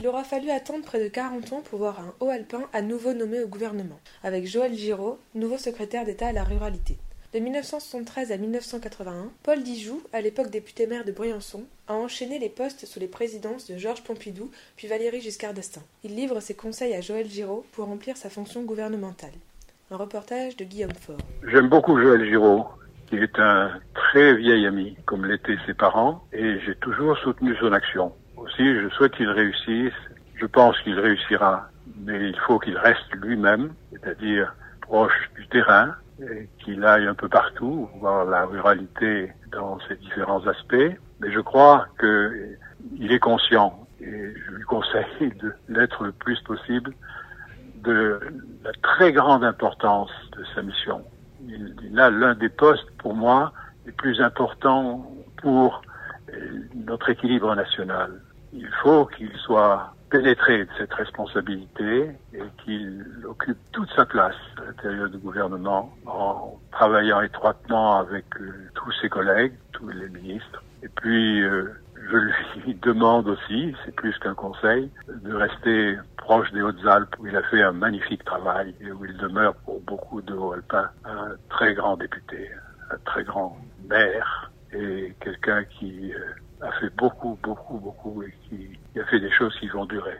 Il aura fallu attendre près de 40 ans pour voir un haut alpin à nouveau nommé au gouvernement, avec Joël Giraud, nouveau secrétaire d'État à la ruralité. De 1973 à 1981, Paul Dijoux, à l'époque député maire de Briançon, a enchaîné les postes sous les présidences de Georges Pompidou puis Valéry Giscard d'Estaing. Il livre ses conseils à Joël Giraud pour remplir sa fonction gouvernementale. Un reportage de Guillaume Faure. J'aime beaucoup Joël Giraud, qui est un très vieil ami, comme l'étaient ses parents, et j'ai toujours soutenu son action. Je souhaite qu'il réussisse. Je pense qu'il réussira, mais il faut qu'il reste lui-même, c'est-à-dire proche du terrain, qu'il aille un peu partout, voir la ruralité dans ses différents aspects. Mais je crois qu'il est conscient, et je lui conseille de l'être le plus possible, de la très grande importance de sa mission. Il, il a l'un des postes, pour moi, les plus importants pour notre équilibre national. Il faut qu'il soit pénétré de cette responsabilité et qu'il occupe toute sa place à l'intérieur du gouvernement en travaillant étroitement avec euh, tous ses collègues, tous les ministres. Et puis, euh, je lui demande aussi, c'est plus qu'un conseil, de rester proche des Hautes-Alpes où il a fait un magnifique travail et où il demeure pour beaucoup de Hauts-Alpins un très grand député, un très grand maire et quelqu'un qui euh, a fait beaucoup, beaucoup, beaucoup et qui, a fait des choses qui vont durer.